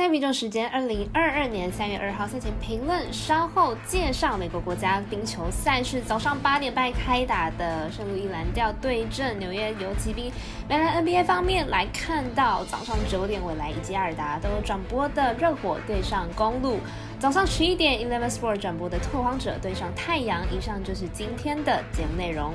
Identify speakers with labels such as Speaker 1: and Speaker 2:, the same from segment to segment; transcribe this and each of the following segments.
Speaker 1: 赛比中时间，二零二二年三月二号赛前评论，稍后介绍美国国家冰球赛事。早上八点半开打的圣路易蓝调对阵纽约游骑兵。未来 NBA 方面来看到，早上九点未来以及阿尔达都转播的热火对上公路。早上十一点 Eleven Sport 转播的拓荒者对上太阳。以上就是今天的节目内容。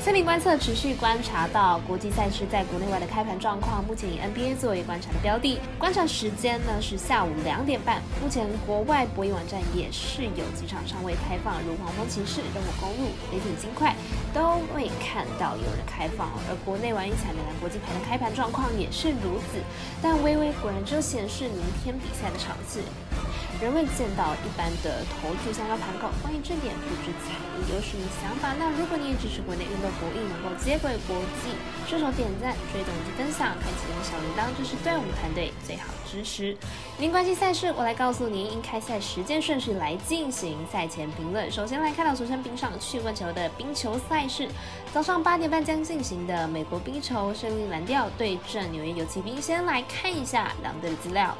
Speaker 1: 赛评观测持续观察到国际赛事在国内外的开盘状况，目前以 NBA 作为观察的标的。观察时间呢是下午两点半。目前国外博弈网站也是有几场尚未开放，如黄蜂骑士、热火公路、雷霆金块都未看到有人开放。而国内玩一彩美兰国际牌的开盘状况也是如此，但微微果然就显示明天比赛的场次。仍未见到一般的投注相关盘口，关于这点不知彩艺有什么想法？那如果你也支持国内运动博弈能够接轨国际，顺手点赞、追踪及分享，开启小铃铛，这是对我们团队最好支持。您关心赛事，我来告诉您应开赛时间顺序来进行赛前评论。首先来看到昨天冰上曲棍球的冰球赛事，早上八点半将进行的美国冰球胜利蓝调对阵纽约游骑兵，先来看一下两队的资料。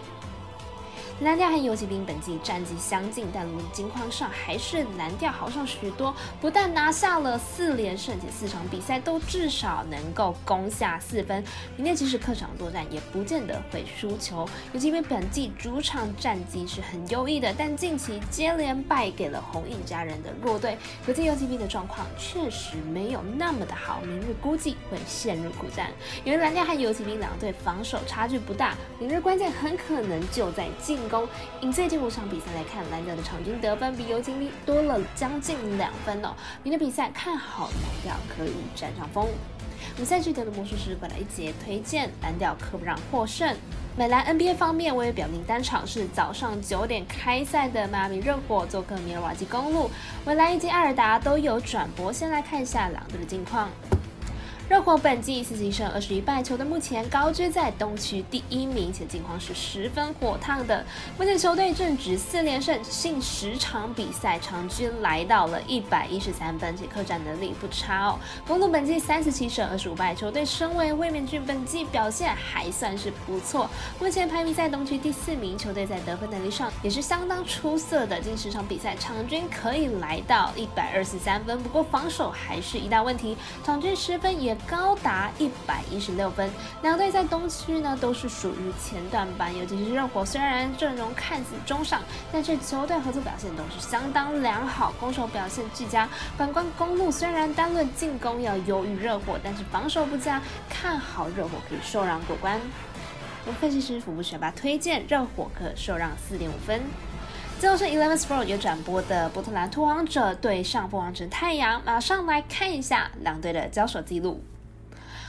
Speaker 1: 蓝调和游骑兵本季战绩相近，但论金框上还是蓝调好上许多。不但拿下了四连胜，且四场比赛都至少能够攻下四分。明天即使客场作战，也不见得会输球。游骑兵本季主场战绩是很优异的，但近期接连败给了红印家人的弱队，可见游骑兵的状况确实没有那么的好。明日估计会陷入苦战。因为蓝调和游骑兵两队防守差距不大，明日关键很可能就在进。攻，以最近五场比赛来看，蓝调的场均得分比游击兵多了将近两分哦。明天比赛看好蓝调可以占上风。我们赛季得的魔术师本来一节推荐蓝调可不让获胜。美兰 NBA 方面，我也表明单场是早上九点开赛的迈阿密热火做客米尔瓦基公路，未来以及艾尔达都有转播。先来看一下两队的近况。热火本季四胜胜二十一败，球队目前高居在东区第一名，且近况是十分火烫的。目前球队正值四连胜，近十场比赛场均来到了一百一十三分，且客战能力不差哦。公路本季三十七胜二十五败，球队身为卫冕军，本季表现还算是不错。目前排名在东区第四名，球队在得分能力上也是相当出色的，近十场比赛场均可以来到一百二十三分。不过防守还是一大问题，场均失分也。高达一百一十六分，两队在东区呢都是属于前段班，尤其是热火，虽然阵容看似中上，但是球队合作表现都是相当良好，攻守表现俱佳。反观公路，虽然单论进攻要优于热火，但是防守不佳，看好热火可以受让过关。我分析师服部学霸推荐热火可受让四点五分。最后是 Eleven Sport 有转播的波特兰拓荒者对上凤凰城太阳，马上来看一下两队的交手记录。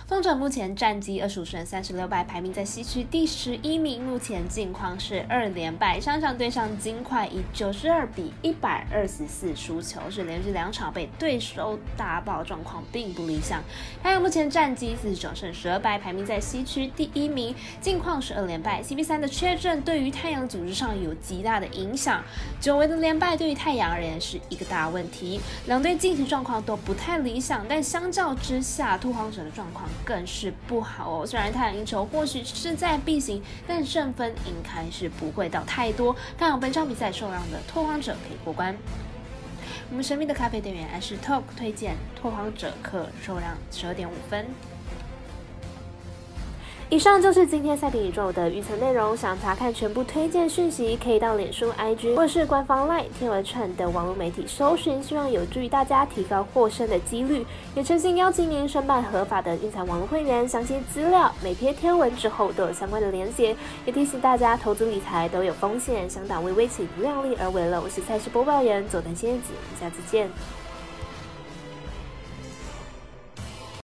Speaker 1: 风者目前战绩二十五胜三十六败，排名在西区第十一名。目前近况是二连败，上场对上金块以九十二比一百二十四输球，是连续两场被对手打爆，状况并不理想。太阳目前战绩四十九胜十二败，排名在西区第一名，近况是二连败。CP 三的缺阵对于太阳组织上有极大的影响，久违的连败对于太阳而言是一个大问题。两队近期状况都不太理想，但相较之下，拓荒者的状况。更是不好哦。虽然太阳赢球或许势在必行，但胜分应该是不会到太多。看好本场比赛受让的拓荒者可以过关。我们神秘的咖啡店员还是 Talk 推荐拓荒者可受让十二点五分。
Speaker 2: 以上就是今天赛评宇宙的预测内容。想查看全部推荐讯息，可以到脸书、IG 或是官方 LINE 天文串的网络媒体搜寻，希望有助于大家提高获胜的几率。也诚心邀请您申办合法的运彩网络会员，详细资料每篇天文之后都有相关的连结。也提醒大家，投资理财都有风险，想打微微请不量力而为了。我是赛事播报员佐藤千子，我们下次见。